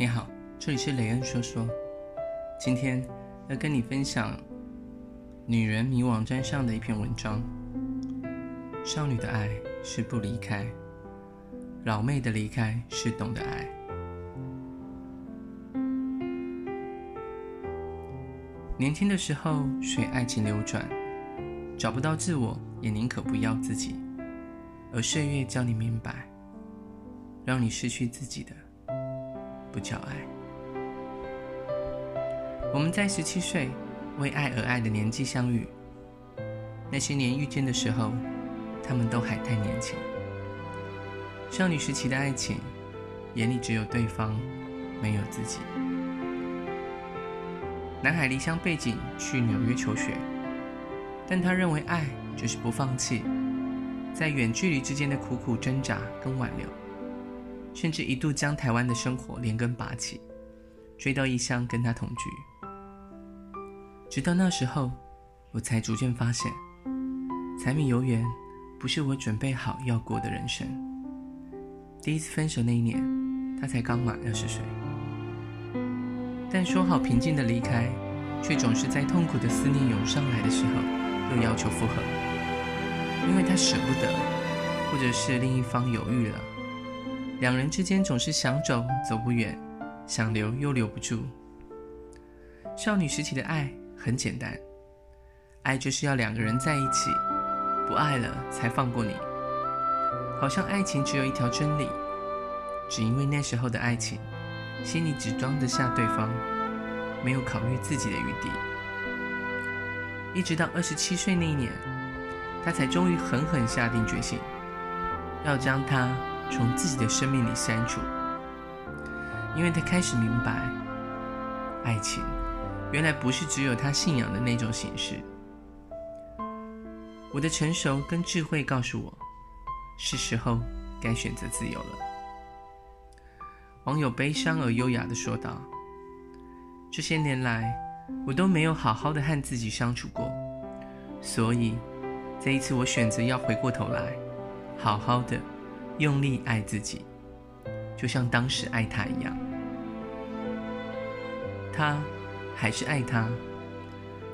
你好，这里是雷恩说说。今天要跟你分享女人迷网站上的一篇文章。少女的爱是不离开，老妹的离开是懂得爱。年轻的时候随爱情流转，找不到自我，也宁可不要自己。而岁月教你明白，让你失去自己的。不叫爱。我们在十七岁为爱而爱的年纪相遇，那些年遇见的时候，他们都还太年轻。少女时期的爱情，眼里只有对方，没有自己。男孩离乡背井去纽约求学，但他认为爱就是不放弃，在远距离之间的苦苦挣扎跟挽留。甚至一度将台湾的生活连根拔起，追到异乡跟他同居。直到那时候，我才逐渐发现，柴米油盐不是我准备好要过的人生。第一次分手那一年，他才刚满二十岁，但说好平静的离开，却总是在痛苦的思念涌上来的时候，又要求复合，因为他舍不得，或者是另一方犹豫了。两人之间总是想走走不远，想留又留不住。少女时期的爱很简单，爱就是要两个人在一起，不爱了才放过你。好像爱情只有一条真理，只因为那时候的爱情，心里只装得下对方，没有考虑自己的余地。一直到二十七岁那一年，他才终于狠狠下定决心，要将他。从自己的生命里删除，因为他开始明白，爱情原来不是只有他信仰的那种形式。我的成熟跟智慧告诉我，是时候该选择自由了。网友悲伤而优雅地说道：“这些年来，我都没有好好的和自己相处过，所以这一次我选择要回过头来，好好的。”用力爱自己，就像当时爱他一样。他还是爱他，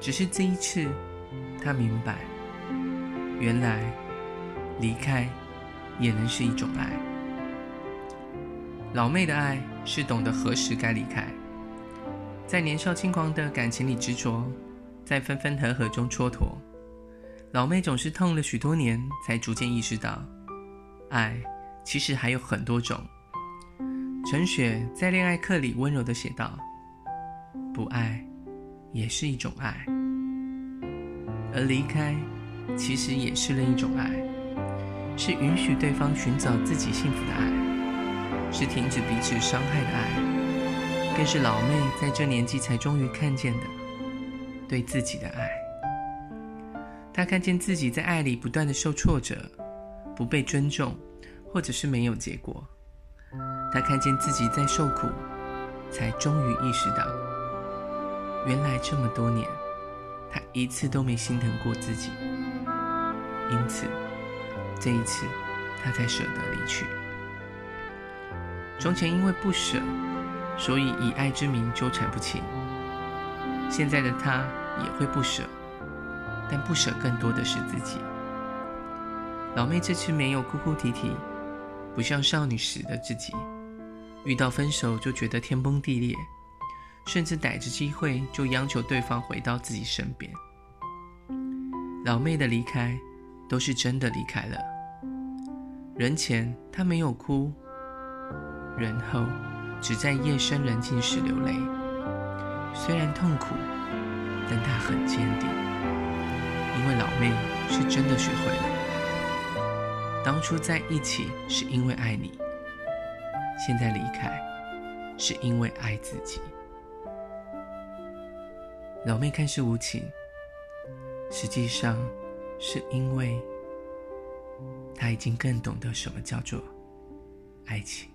只是这一次，他明白，原来离开也能是一种爱。老妹的爱是懂得何时该离开，在年少轻狂的感情里执着，在分分合合中蹉跎。老妹总是痛了许多年，才逐渐意识到，爱。其实还有很多种。陈雪在恋爱课里温柔地写道：“不爱也是一种爱，而离开其实也是另一种爱，是允许对方寻找自己幸福的爱，是停止彼此伤害的爱，更是老妹在这年纪才终于看见的对自己的爱。她看见自己在爱里不断地受挫折，不被尊重。”或者是没有结果，他看见自己在受苦，才终于意识到，原来这么多年，他一次都没心疼过自己。因此，这一次，他才舍得离去。从前因为不舍，所以以爱之名纠缠不清。现在的他也会不舍，但不舍更多的是自己。老妹这次没有哭哭啼啼。不像少女时的自己，遇到分手就觉得天崩地裂，甚至逮着机会就央求对方回到自己身边。老妹的离开都是真的离开了，人前她没有哭，人后只在夜深人静时流泪。虽然痛苦，但她很坚定，因为老妹是真的学会了。当初在一起是因为爱你，现在离开是因为爱自己。老妹看似无情，实际上是因为她已经更懂得什么叫做爱情。